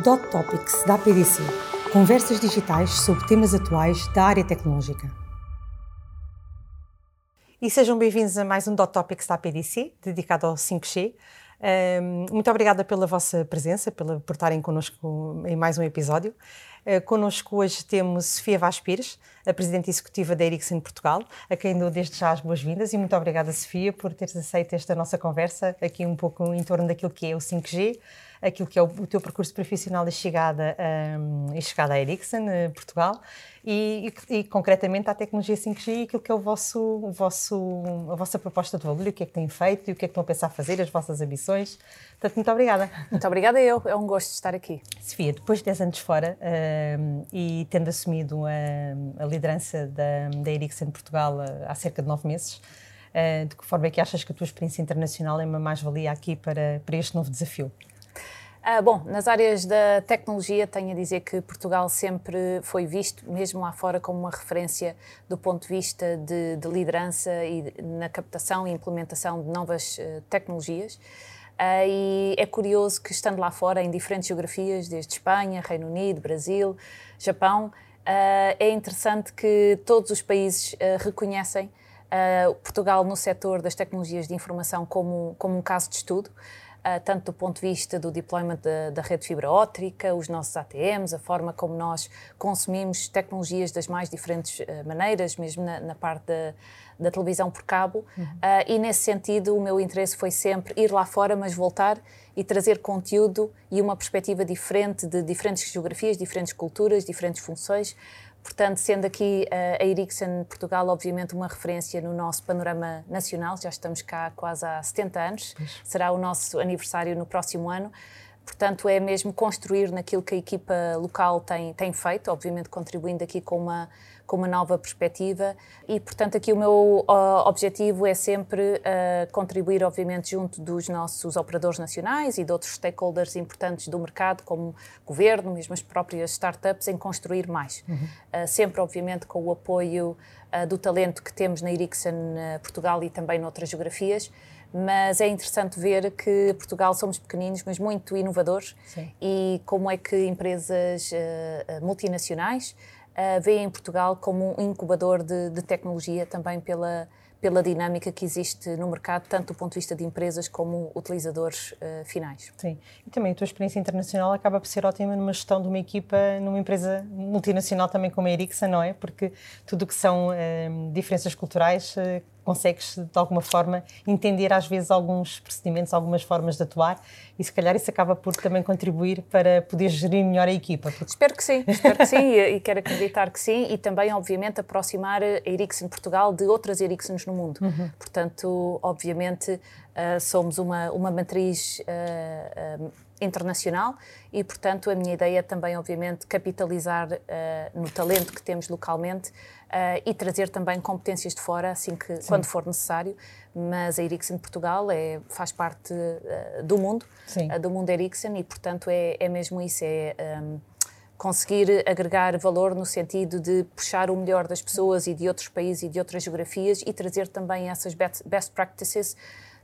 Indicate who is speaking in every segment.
Speaker 1: Dot Topics da APDC. Conversas digitais sobre temas atuais da área tecnológica. E sejam bem-vindos a mais um Dot Topics da APDC, dedicado ao 5G. muito obrigada pela vossa presença, pela, por estarem connosco em mais um episódio. Uh, connosco hoje temos Sofia Vaz Pires, a Presidente Executiva da Ericsson Portugal, a quem dou desde já as boas-vindas e muito obrigada, Sofia, por teres aceito esta nossa conversa aqui um pouco em torno daquilo que é o 5G, aquilo que é o, o teu percurso profissional e chegada, um, e chegada à Ericsson, uh, Portugal, e, e, e, concretamente à tecnologia 5G e aquilo que é o vosso, o vosso, a vossa proposta de valor, o que é que têm feito e o que é que estão a pensar fazer, as vossas ambições. Portanto, muito obrigada.
Speaker 2: Muito obrigada eu, é um gosto estar aqui.
Speaker 1: Sofia, depois de 10 anos fora um, e tendo assumido a, a liderança da, da Ericsson Portugal há, há cerca de 9 meses, uh, de que forma é que achas que a tua experiência internacional é uma mais-valia aqui para, para este novo desafio?
Speaker 2: Ah, bom, nas áreas da tecnologia, tenho a dizer que Portugal sempre foi visto, mesmo lá fora, como uma referência do ponto de vista de, de liderança e na captação e implementação de novas uh, tecnologias. Uh, e é curioso que, estando lá fora, em diferentes geografias, desde Espanha, Reino Unido, Brasil, Japão, uh, é interessante que todos os países reconhecem Portugal no setor das tecnologias de informação como, como um caso de estudo. Uh, tanto do ponto de vista do deployment da, da, rede fibra óptica, os nossos ATMs, a forma como nós consumimos tecnologias das mais diferentes uh, maneiras, mesmo na, na parte da, da, televisão por cabo. Uhum. Uh, e nesse sentido, o meu interesse foi sempre ir lá fora, mas voltar e trazer conteúdo e uma perspectiva diferente de diferentes geografias, diferentes culturas, diferentes funções, Portanto, sendo aqui uh, a Ericsson Portugal, obviamente, uma referência no nosso panorama nacional, já estamos cá quase há 70 anos, será o nosso aniversário no próximo ano. Portanto, é mesmo construir naquilo que a equipa local tem, tem feito, obviamente contribuindo aqui com uma com uma nova perspectiva e, portanto, aqui o meu uh, objetivo é sempre uh, contribuir, obviamente, junto dos nossos operadores nacionais e de outros stakeholders importantes do mercado, como governo, mesmo as próprias startups, em construir mais. Uhum. Uh, sempre, obviamente, com o apoio do talento que temos na Ericsson Portugal e também noutras geografias mas é interessante ver que Portugal somos pequeninos, mas muito inovadores Sim. e como é que empresas uh, multinacionais uh, veem Portugal como um incubador de, de, tecnologia também pela, pela dinâmica que existe no mercado, tanto do ponto de vista de empresas como utilizadores uh, finais.
Speaker 1: Sim, e também a tua experiência internacional acaba por ser ótima numa gestão de uma equipa, numa empresa multinacional também como a Ericsson, não é? Porque tudo o que são uh, diferenças culturais uh, consegues, de alguma forma, entender às vezes alguns procedimentos, algumas formas de atuar e se calhar isso acaba por também contribuir para poder gerir melhor a equipa.
Speaker 2: Porque... Espero que sim, espero que sim e, e, quero acreditar que sim e também, obviamente, aproximar a Ericsson Portugal de outras Ericssons no mundo. Uhum. Portanto, obviamente, uh, somos uma, uma matriz uh, uh, internacional e, portanto, a minha ideia é também, obviamente, capitalizar no talento que temos localmente uh, e trazer também competências de fora, assim que Sim. quando for necessário. Mas a Ericsson Portugal é, faz parte uh, do mundo, uh, do mundo Ericsson, e portanto é, é mesmo isso, é um, conseguir agregar valor no sentido de puxar o melhor das pessoas e de outros países e de outras geografias e trazer também essas best practices,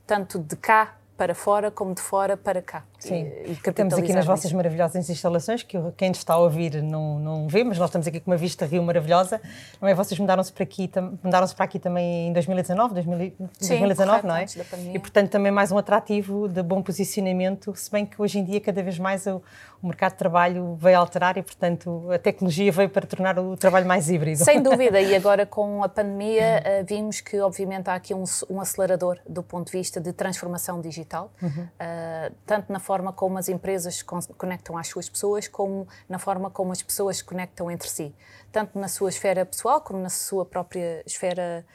Speaker 2: tanto de cá para fora como de fora para cá.
Speaker 1: Sim, e, e estamos aqui nas vossas maravilhosas instalações, que quem está a ouvir não, não vê, mas nós estamos aqui com uma vista rio maravilhosa. Não é? Vocês mudaram-se para aqui, mudaram-se para aqui também em 2019, 2000, Sim, 2019, não é? E portanto também mais um atrativo de bom posicionamento, se bem que hoje em dia cada vez mais o, o mercado de trabalho veio alterar e portanto a tecnologia veio para tornar o trabalho mais híbrido.
Speaker 2: Sem dúvida, e agora com a pandemia uh, vimos que obviamente há aqui um, um acelerador do ponto de vista de transformação digital digital, uhum. uh, tanto na forma como as empresas conectam às suas pessoas, como na forma como as pessoas se conectam entre si, tanto na sua esfera pessoal como na sua própria esfera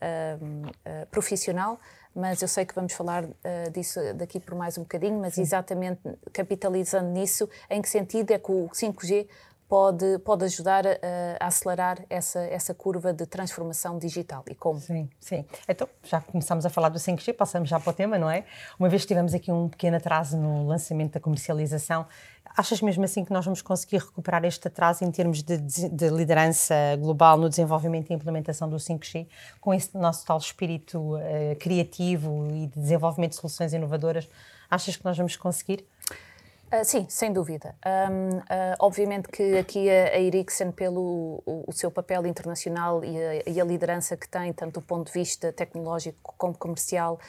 Speaker 2: uh, uh, profissional. Mas eu sei que vamos falar disso daqui por mais um bocadinho, mas Sim. exatamente capitalizando nisso, em que sentido é que o 5G pode, pode ajudar a, a, acelerar essa, essa curva de transformação digital e como?
Speaker 1: Sim, sim. Então, já começamos a falar do 5G, passamos já para o tema, não é? Uma vez que tivemos aqui um pequeno atraso no lançamento da comercialização, achas mesmo assim que nós vamos conseguir recuperar este atraso em termos de, de liderança global no desenvolvimento e implementação do 5G, com esse nosso tal espírito uh, criativo e de desenvolvimento de soluções inovadoras? Achas que nós vamos conseguir?
Speaker 2: Uh, sim, sem dúvida. Um, uh, obviamente que aqui a, a Ericsson, pelo o, o, seu papel internacional e a, e a, liderança que tem, tanto do ponto de vista tecnológico como comercial,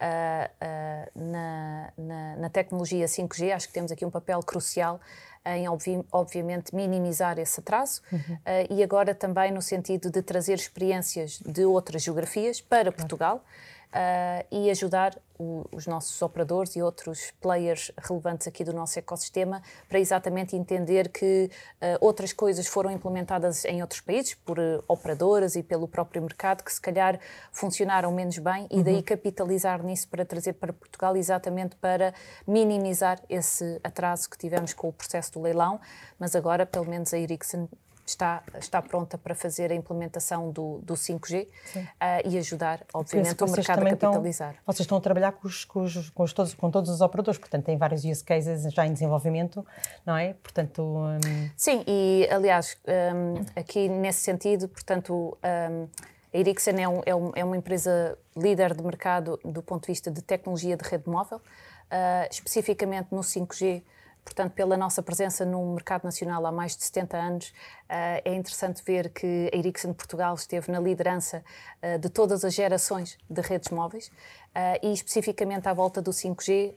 Speaker 2: uh, na, na, na, tecnologia 5G, acho que temos aqui um papel crucial em, obvi obviamente, minimizar esse atraso uhum. e agora também no sentido de trazer experiências de outras geografias para Portugal uh, e ajudar o, os nossos operadores e outros players relevantes aqui do nosso ecossistema para exatamente entender que uh, outras coisas foram implementadas em outros países por uh, operadoras e pelo próprio mercado que se calhar funcionaram menos bem e daí uhum. capitalizar nisso para trazer para Portugal exatamente para minimizar esse atraso que tivemos com o processo do leilão, mas agora pelo menos a Ericsson está, está pronta para fazer a implementação do, do 5G uh, e ajudar, obviamente, o mercado a capitalizar.
Speaker 1: Estão, vocês estão a trabalhar com, os, com, os, com, os, todos, com todos os operadores, portanto, tem vários use cases já em desenvolvimento, não é? Portanto. Um...
Speaker 2: Sim, e aliás, um, aqui nesse sentido, portanto. Um, a Ericsson é, um, é, um, é, uma empresa líder de mercado do ponto de vista de tecnologia de rede móvel, uh, especificamente no 5G. Portanto, pela nossa presença no mercado nacional há mais de 70 anos, eh, é interessante ver que a Ericsson Portugal esteve na liderança eh, de todas as gerações de redes móveis eh, e, especificamente à volta do 5G,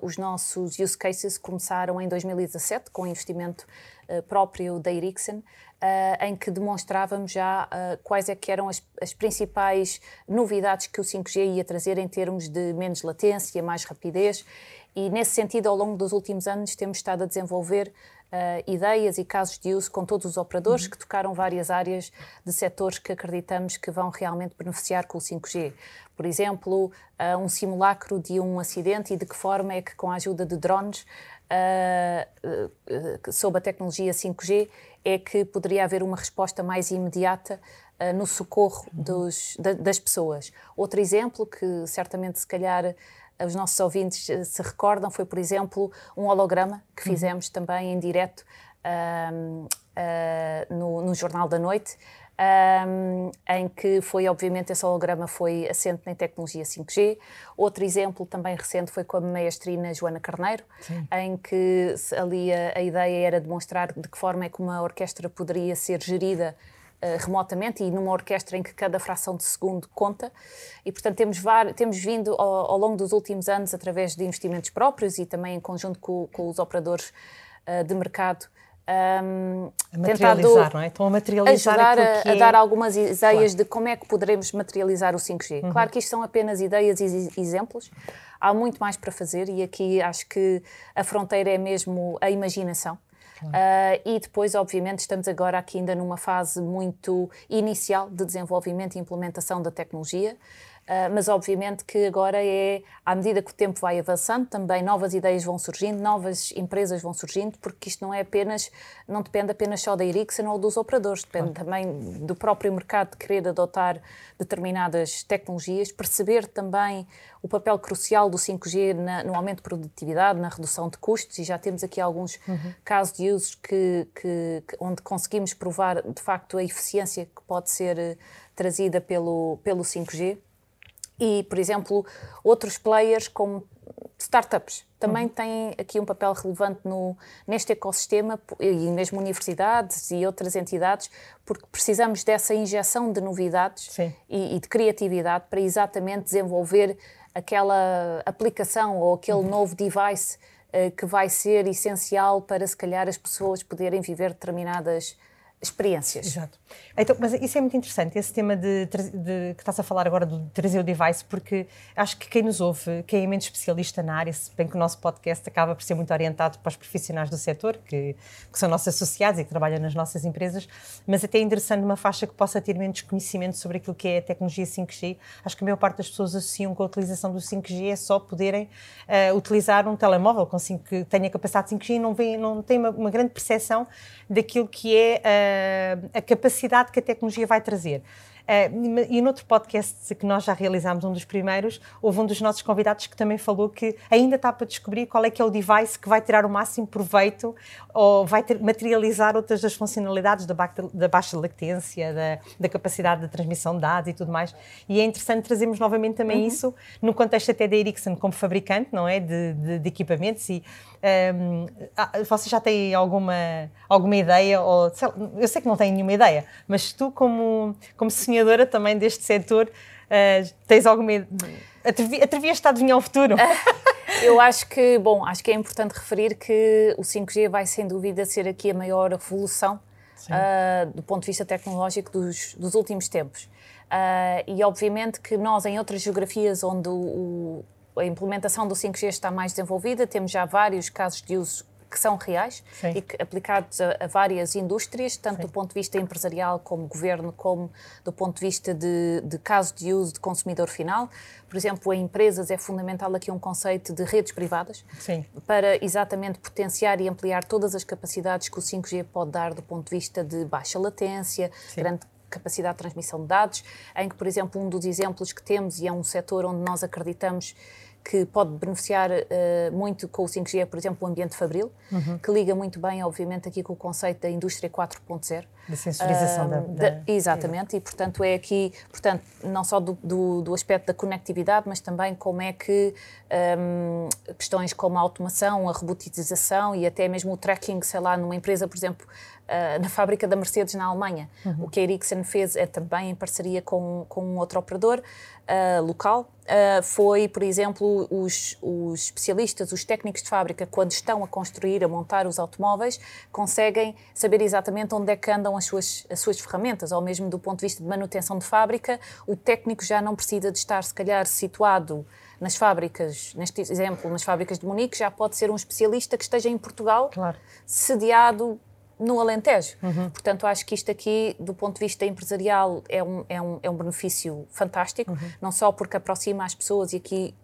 Speaker 2: os nossos use cases começaram em 2017 com investimento próprio da Ericsson, em que demonstrávamos já quais é que eram as, as principais novidades que o 5G ia trazer em termos de menos latência, mais rapidez e, nesse sentido, ao longo dos últimos anos, temos estado a desenvolver uh, ideias e casos de uso com todos os operadores uhum. que tocaram várias áreas de setores que acreditamos que vão realmente beneficiar com o 5G. Por exemplo, uh, um simulacro de um acidente e de que forma é que, com a ajuda de drones, uh, sob a tecnologia 5G, é que poderia haver uma resposta mais imediata no socorro uhum. dos, da, das pessoas. Outro exemplo que certamente se calhar os nossos ouvintes eh, se recordam, foi, por exemplo, um holograma que uhum. fizemos uhum. também em direto um, uh, no, no, Jornal da Noite, um, em que foi, obviamente, esse holograma foi assente em tecnologia 5G. Outro exemplo também recente foi com a maestrina Joana Carneiro, Sim. em que ali a, a ideia era demonstrar de que forma é que uma orquestra poderia ser gerida remotamente e numa orquestra em que cada fração de segundo conta. E, portanto, temos, temos vindo ao, ao, longo dos últimos anos, através de investimentos próprios e também em conjunto com, com os operadores uh, de mercado,
Speaker 1: um, a materializar, não é? Estão a materializar
Speaker 2: ajudar a, a, dar algumas ideias claro. de como é que poderemos materializar o 5G. Uhum. Claro que isto são apenas ideias e exemplos. Há muito mais para fazer e aqui acho que a fronteira é mesmo a imaginação. Uh, e depois, obviamente, estamos agora aqui ainda numa fase muito inicial de desenvolvimento e implementação da tecnologia. Uh, mas obviamente que agora é, à medida que o tempo vai avançando, também novas ideias vão surgindo, novas empresas vão surgindo, porque isto não é apenas, não depende apenas só da Ericsson ou dos operadores, depende também do próprio mercado de querer adotar determinadas tecnologias, perceber também o papel crucial do 5G na, no aumento de produtividade, na redução de custos, e já temos aqui alguns uhum. casos de usos que, que, que, onde conseguimos provar de facto a eficiência que pode ser eh, trazida pelo, pelo 5G e, por exemplo, outros players como startups também uhum. têm aqui um papel relevante no, neste ecossistema e mesmo universidades e outras entidades, porque precisamos dessa injeção de novidades e, e, de criatividade para exatamente desenvolver aquela aplicação ou aquele uhum. novo device uh, que vai ser essencial para, se calhar, as pessoas poderem viver determinadas experiências.
Speaker 1: Exato. Então, mas isso é muito interessante, esse tema de, de, que estás a falar agora de trazer o device, porque acho que quem nos ouve, quem é menos especialista na área, se bem que o nosso podcast acaba por ser muito orientado para os profissionais do setor, que, que são nossos associados e que trabalham nas nossas empresas, mas até é interessante uma faixa que possa ter menos conhecimento sobre aquilo que é a tecnologia 5G. Acho que a maior parte das pessoas associam com a utilização do 5G é só poderem uh, utilizar um telemóvel com 5, que tenha capacidade de 5G e não, não tem uma, uma grande percepção daquilo que é uh, a capacidade que a tecnologia vai trazer. Uh, e noutro podcast que nós já realizámos, um dos primeiros, houve um dos nossos convidados que também falou que ainda está para descobrir qual é que é o device que vai tirar o máximo proveito ou vai ter, materializar outras das funcionalidades da, da baixa latência, da, da, capacidade de transmissão de dados e tudo mais. E é interessante trazermos novamente também uhum. isso no contexto até da Ericsson como fabricante, não é, de, de, de equipamentos e um, você já tem alguma, alguma ideia, ou, eu sei que não tem nenhuma ideia, mas tu, como, como sonhadora também deste setor, uh, tens alguma. Atrevi, atrevias-te a adivinhar o futuro?
Speaker 2: Eu acho que, bom, acho que é importante referir que o 5G vai sem dúvida ser aqui a maior revolução uh, do ponto de vista tecnológico dos, dos últimos tempos. Uh, e obviamente que nós, em outras geografias onde o, a implementação do 5G está mais desenvolvida, temos já vários casos de uso que são reais Sim. e que, aplicados a, a, várias indústrias, tanto Sim. do ponto de vista empresarial como governo, como do ponto de vista de, de caso de uso de consumidor final. Por exemplo, em empresas é fundamental aqui um conceito de redes privadas Sim. para exatamente potenciar e ampliar todas as capacidades que o 5G pode dar do ponto de vista de baixa latência, grande capacidade de transmissão de dados, em que, por exemplo, um dos exemplos que temos, e é um setor onde nós acreditamos que pode beneficiar uh, muito com o 5G é, por exemplo, o ambiente fabril, uhum. que liga muito bem, obviamente, aqui com o conceito da indústria 4.0.
Speaker 1: Da sensorização uh, da,
Speaker 2: da, Exatamente, e portanto é aqui, portanto, não só do, do, do, aspecto da conectividade, mas também como é que um, questões como a automação, a robotização e até mesmo o tracking, sei lá, numa empresa, por exemplo, uh, na fábrica da Mercedes na Alemanha. Uhum. O que a Ericsson fez é também em parceria com, com um outro operador uh, local, uh, foi, por exemplo, os, os especialistas, os técnicos de fábrica, quando estão a construir, a montar os automóveis, conseguem saber exatamente onde é que andam as suas, as suas ferramentas, ou mesmo do ponto de vista de manutenção de fábrica, o técnico já não precisa de estar, se calhar, situado nas fábricas, neste exemplo, nas fábricas de Munique, já pode ser um especialista que esteja em Portugal, claro. sediado no Alentejo. Uhum. Portanto, acho que isto aqui, do ponto de vista empresarial, é um, é um, é um benefício fantástico, uhum. não só porque aproxima as pessoas e aqui.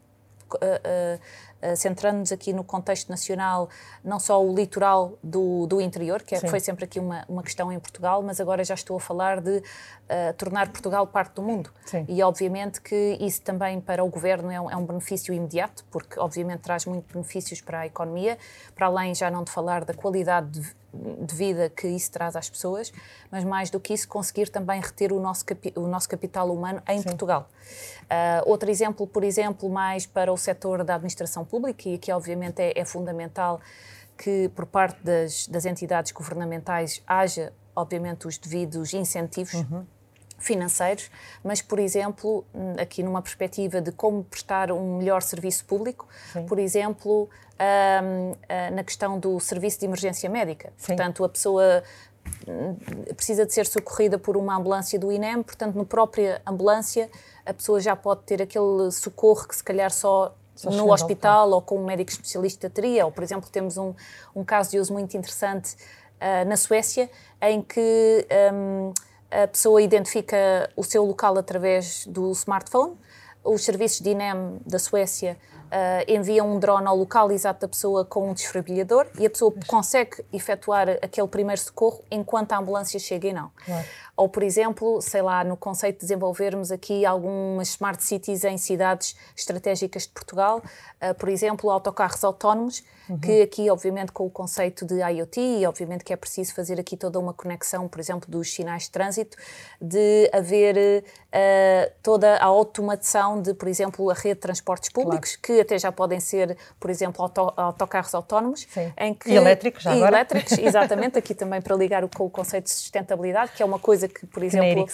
Speaker 2: Uh, uh, uh, centrando-nos aqui no contexto nacional, não só o litoral do, do interior, que é, foi sempre aqui uma, uma questão em Portugal, mas agora já estou a falar de tornar Portugal parte do mundo. Sim. E obviamente que isso também para o governo é um, é um benefício imediato, porque obviamente traz muitos benefícios para a economia, para além já não de falar da qualidade de de vida que isso traz às pessoas, mas mais do que isso, conseguir também reter o nosso, o nosso capital humano em Sim. Portugal. Uh, outro exemplo, por exemplo, mais para o setor da administração pública, e aqui obviamente é, é fundamental que por parte das, das, entidades governamentais haja, obviamente, os devidos incentivos. Uhum financeiros, mas, por exemplo, aqui numa perspectiva de como prestar um melhor serviço público, Sim. por exemplo, ah, na questão do serviço de emergência médica. Sim. Portanto, a pessoa hum, precisa de ser socorrida por uma ambulância do INEM, portanto, na própria ambulância, a pessoa já pode ter aquele socorro que se calhar só no hospital ou com um médico especialista teria. Ou, por exemplo, temos um, um caso de uso muito interessante uh, na Suécia, em que um, a pessoa identifica o seu local através do smartphone. Os serviços de INEM da Suécia uh, enviam um drone ao local exato da pessoa com um desfibrilador e a pessoa consegue efetuar aquele primeiro socorro enquanto a ambulância chega e não. Claro. Ou, por exemplo, sei lá, no conceito de desenvolvermos aqui algumas smart cities em cidades estratégicas de Portugal, uh, por exemplo, autocarros autónomos, uhum. que aqui, obviamente, com o conceito de IoT, e obviamente que é preciso fazer aqui toda uma conexão, por exemplo, dos sinais de trânsito, de haver uh, toda a automação de, por exemplo, a rede de transportes públicos, claro. que até já podem ser, por exemplo, auto, autocarros autónomos.
Speaker 1: Em que, e elétricos, já e agora.
Speaker 2: elétricos, exatamente, aqui também para ligar o, com o conceito de sustentabilidade, que é uma coisa que, por exemplo,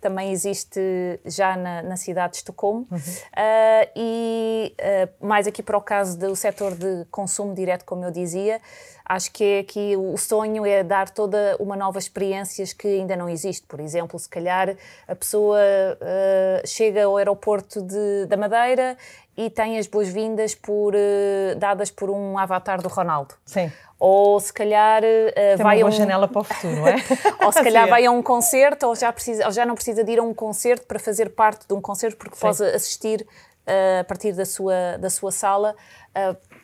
Speaker 2: também existe já na, na cidade de Estocolmo. Uhum. Uh, e uh, mais aqui para o caso do setor de consumo direto, como eu dizia, acho que é aqui o sonho é dar toda uma nova experiências que ainda não existe. Por exemplo, se calhar a pessoa uh, chega ao aeroporto de, da Madeira e tem as boas-vindas por, uh, dadas por um avatar do Ronaldo.
Speaker 1: Sim.
Speaker 2: Ou se calhar uh, vai
Speaker 1: uma a um... janela para o futuro, não é?
Speaker 2: ou se calhar vai a um concerto ou já, precisa, ou já não precisa de ir a um concerto para fazer parte de um concerto porque Sim. pode assistir uh, a partir da sua, da sua sala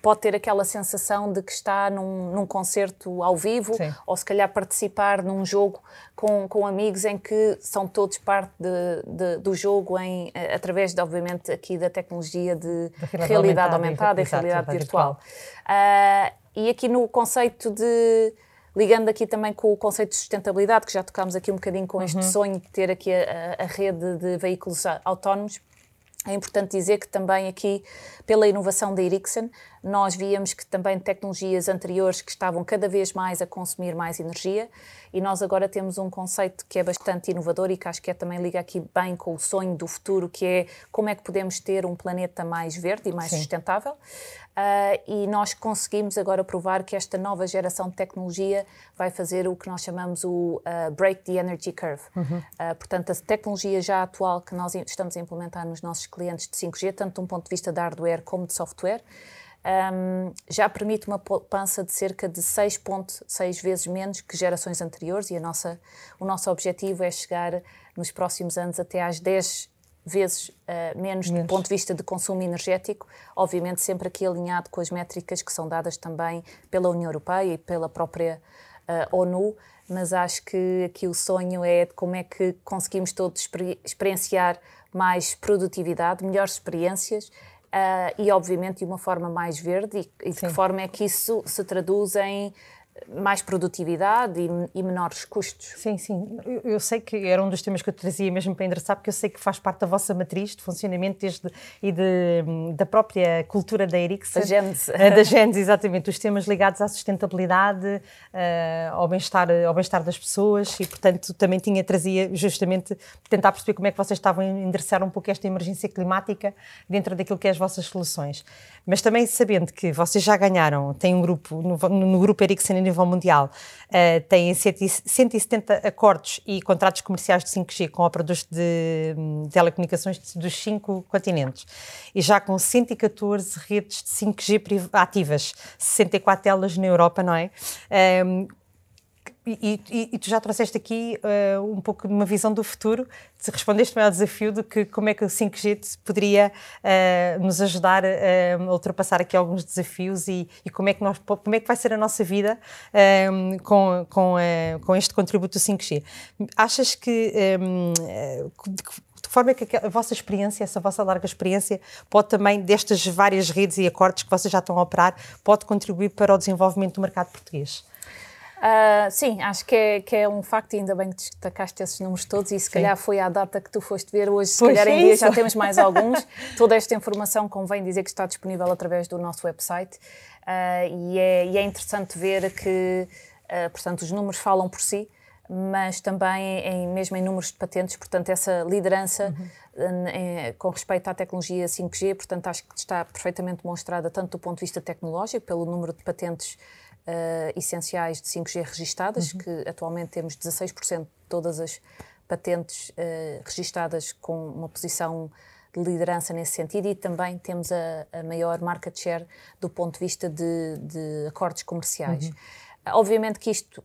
Speaker 2: pode ter aquela sensação de que está num, num concerto ao vivo Sim. ou se calhar participar num jogo com, com amigos em que são todos parte de, de, do jogo em, através, de, obviamente, aqui da tecnologia de realidade, realidade aumentada, e realidade virtual. virtual. Uh, e aqui no conceito de ligando aqui também com o conceito de sustentabilidade, que já tocámos aqui um bocadinho com este uhum. sonho de ter aqui a, a rede de veículos autónomos, é importante dizer que também aqui, pela inovação da Ericsson, nós víamos que também tecnologias anteriores que estavam cada vez mais a consumir mais energia e nós agora temos um conceito que é bastante inovador e que acho que é também liga aqui bem com o sonho do futuro, que é como é que podemos ter um planeta mais verde e mais Sim. sustentável. Uh, e nós conseguimos agora provar que esta nova geração de tecnologia vai fazer o que nós chamamos o uh, Break the Energy Curve. Uhum. Uh, portanto, a tecnologia já atual que nós estamos a implementar nos nossos clientes de 5G, tanto de um ponto de vista de hardware como de software, um, já permite uma poupança de cerca de 6,6 vezes menos que gerações anteriores e a nossa, o nosso objetivo é chegar nos próximos anos até às 10 vezes uh, menos, menos, do ponto de vista de consumo energético, obviamente sempre aqui alinhado com as métricas que são dadas também pela União Europeia e pela própria uh, ONU, mas acho que aqui o sonho é de como é que conseguimos todos exper experienciar mais produtividade, melhores experiências Uh, e, obviamente, de uma forma mais verde, e, e de que forma é que isso se traduz em mais produtividade e, e, menores custos.
Speaker 1: Sim, sim. Eu, eu, sei que era um dos temas que eu trazia mesmo para endereçar, porque eu sei que faz parte da vossa matriz de funcionamento desde, e de, da própria cultura da Ericsson.
Speaker 2: Da Gênesis.
Speaker 1: Eh, da Gênesis, exatamente. Os temas ligados à sustentabilidade, uh, ao bem-estar ao bem das pessoas e, portanto, também tinha, trazia justamente tentar perceber como é que vocês estavam a endereçar um pouco esta emergência climática dentro daquilo que é as vossas soluções. Mas também sabendo que vocês já ganharam, tem um grupo, no, no grupo Ericsson nível mundial uh, têm 170 acordos e contratos comerciais de 5G com operadores de um, telecomunicações dos cinco continentes e já com 114 redes de 5G ativas, 64 delas na Europa, não é? Um, e, e, e, tu já trouxeste aqui uh, um pouco de uma visão do futuro, te respondeste-me ao desafio de que como é que o 5G poderia uh, nos ajudar uh, a ultrapassar aqui alguns desafios e, e, como, é que nós, como é que vai ser a nossa vida um, com, com, com este contributo do 5G. Achas que um, de que forma é que a vossa experiência, essa vossa larga experiência, pode também, destas várias redes e acordos que vocês já estão a operar, pode contribuir para o desenvolvimento do mercado português?
Speaker 2: Uh, sim, acho que é, que é um facto, e ainda bem que destacaste esses números todos, e se sim. calhar foi à data que tu foste ver, hoje, se pois calhar em dia já temos mais alguns. Toda esta informação convém dizer que está disponível através do nosso website, uh, e, é, e, é, interessante ver que, uh, portanto, os números falam por si, mas também em, mesmo em números de patentes, portanto, essa liderança uhum. em, com respeito à tecnologia 5G, portanto, acho que está perfeitamente demonstrada tanto do ponto de vista tecnológico, pelo número de patentes uh, essenciais de 5G registadas, uhum. que atualmente temos 16% de todas as patentes uh, registadas com uma posição de liderança nesse sentido e também temos a, a maior market share do ponto de vista de, de acordos comerciais. Uhum. Obviamente que isto uh,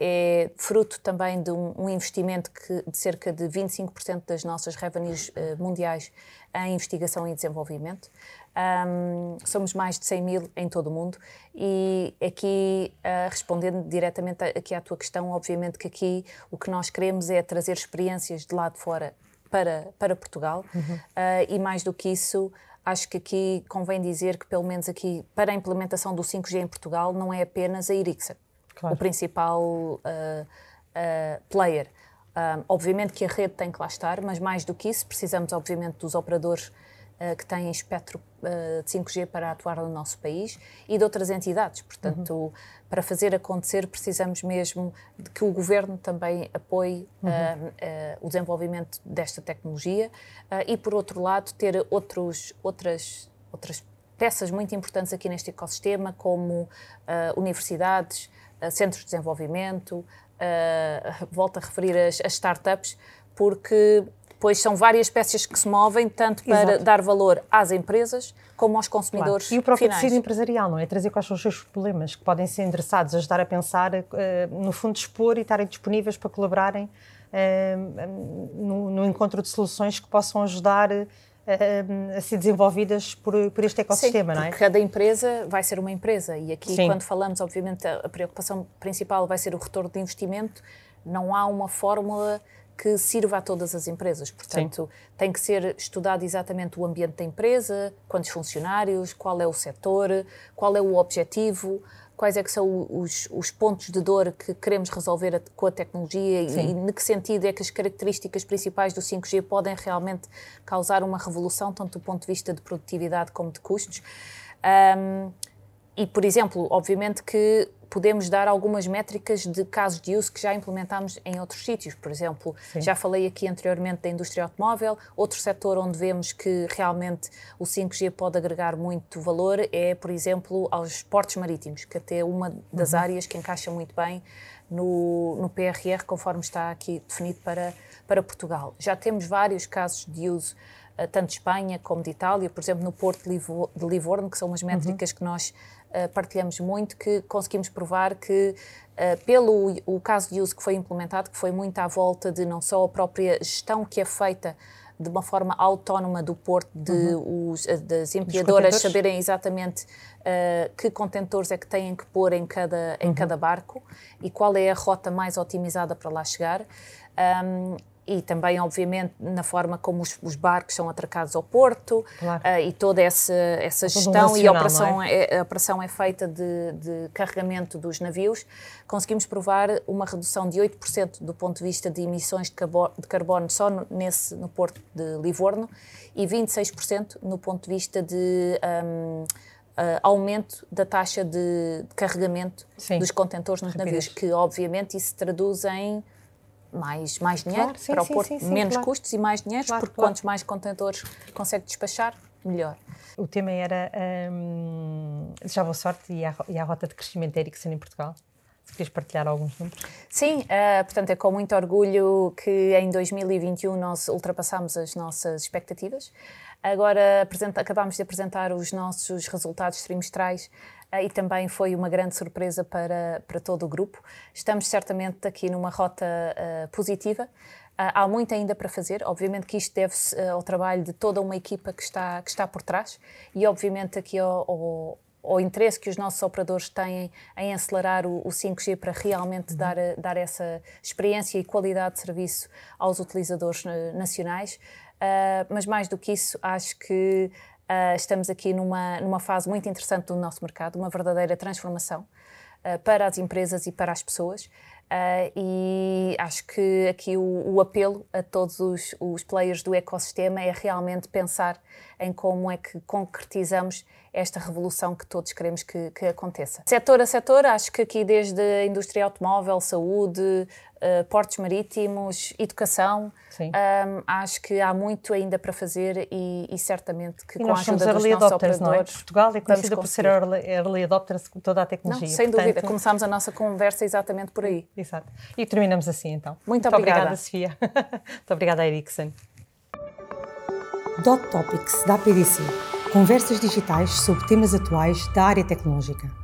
Speaker 2: é fruto também de um, um, investimento que, de cerca de 25% das nossas revenues uh, mundiais em investigação e desenvolvimento. Um, somos mais de 100 mil em todo o mundo e aqui, uh, respondendo diretamente aqui à tua questão, obviamente que aqui o que nós queremos é trazer experiências de lá de fora para, para Portugal uhum. uh, e mais do que isso, acho que aqui convém dizer que pelo menos aqui para a implementação do 5G em Portugal não é apenas a Ericsson, claro. o principal uh, player. obviamente que a rede tem que lá estar, mas mais do que isso, precisamos obviamente dos operadores que têm espectro uh, de 5G para atuar no nosso país e de outras entidades. Portanto, uhum. para fazer acontecer, precisamos mesmo de que o governo também apoie uhum. uh, o desenvolvimento desta tecnologia e, por outro lado, ter outros, outras, outras peças muito importantes aqui neste ecossistema, como universidades, centros de desenvolvimento, volto a referir as, as startups, porque pois são várias peças que se movem, tanto para Exato. dar valor às empresas como aos consumidores
Speaker 1: claro. E o próprio
Speaker 2: finais.
Speaker 1: tecido empresarial, não é? Trazer quais são os seus problemas que podem ser endereçados, ajudar a pensar, uh, no fundo, expor e estarem disponíveis para colaborarem uh, no, no, encontro de soluções que possam ajudar a, a ser desenvolvidas por, por este ecossistema,
Speaker 2: Sim,
Speaker 1: não é?
Speaker 2: Cada empresa vai ser uma empresa e aqui Sim. quando falamos, obviamente, a preocupação principal vai ser o retorno de investimento. Não há uma fórmula que sirva a todas as empresas. Portanto, Sim. tem que ser estudado exatamente o ambiente da empresa, quantos funcionários, qual é o setor, qual é o objetivo, quais é que são os, os pontos de dor que queremos resolver com a tecnologia Sim. e, e que sentido é que as características principais do 5G podem realmente causar uma revolução, tanto do ponto de vista de produtividade como de custos. Um, e, por exemplo, obviamente que podemos dar algumas métricas de casos de uso que já implementámos em outros sítios. Por exemplo, Sim. já falei aqui anteriormente da indústria automóvel. Outro setor onde vemos que realmente o 5G pode agregar muito valor é, por exemplo, aos portos marítimos, que até é uma das uhum. áreas que encaixa muito bem no, no PRR, conforme está aqui definido para, para Portugal. Já temos vários casos de uso eh, tanto de Espanha como de Itália, por exemplo, no Porto de Livorno, que são umas métricas uhum. que nós partilhamos muito, que conseguimos provar que, uh, pelo o caso de uso que foi implementado, que foi muito à volta de não só a própria gestão que é feita de uma forma autónoma do porto, de uhum. os, das empilhadoras saberem exatamente uh, que contentores é que têm que pôr em cada, em uhum. cada barco e qual é a rota mais otimizada para lá chegar. Um, e também, obviamente, na forma como os, os barcos são atracados ao porto claro. uh, e toda essa, essa gestão e a operação é? é? a operação é feita de, de, carregamento dos navios, conseguimos provar uma redução de 8% do ponto de vista de emissões de carbono, de carbono só no, nesse, no porto de Livorno e 26% no ponto de vista de um, uh, aumento da taxa de, de carregamento Sim. dos contentores nos Rapidez. navios, que obviamente isso se traduz em mais, mais dinheiro claro, sim, para o Porto, sim, sim, menos claro. custos e mais dinheiro, claro, porque quantos mais contentores consegue despachar, melhor.
Speaker 1: O tema era hum, já boa sorte e a, e a rota de crescimento da Ericsson em Portugal. Queres partilhar alguns números?
Speaker 2: Sim, uh, portanto é com muito orgulho que em 2021 nós ultrapassámos as nossas expectativas. Agora acabámos de apresentar os nossos resultados trimestrais uh, e também foi uma grande surpresa para, para todo o grupo. Estamos certamente aqui numa rota uh, positiva. há muito ainda para fazer. Obviamente que isto deve-se ao trabalho de toda uma equipa que está, que está por trás e, obviamente, aqui ao, ao o interesse que os nossos operadores têm em acelerar o, o 5G para realmente uhum. dar, dar essa experiência e qualidade de serviço aos utilizadores nacionais. Uh, mas mais do que isso, acho que uh, estamos aqui numa, numa fase muito interessante do nosso mercado, uma verdadeira transformação uh, para as empresas e para as pessoas. E acho que aqui o, o apelo a todos os, os, players do ecossistema é realmente pensar em como é que concretizamos esta revolução que todos queremos que, que aconteça. Setor a setor, acho que aqui desde a indústria automóvel, saúde, uh, portos marítimos, educação. Um, acho que há muito ainda para fazer e, e certamente que
Speaker 1: e
Speaker 2: com a ajuda dos nossos operadores... Não é?
Speaker 1: Portugal é conhecida por ser early adopters com toda a tecnologia.
Speaker 2: Não, sem Portanto... dúvida, começámos a nossa conversa exatamente por aí.
Speaker 1: Exato. E terminamos assim então.
Speaker 2: Muito, Muito obrigada.
Speaker 1: obrigada, Sofia. Muito obrigada, Ericsson. Dot Topics da PDC. Conversas digitais sobre temas atuais da área tecnológica.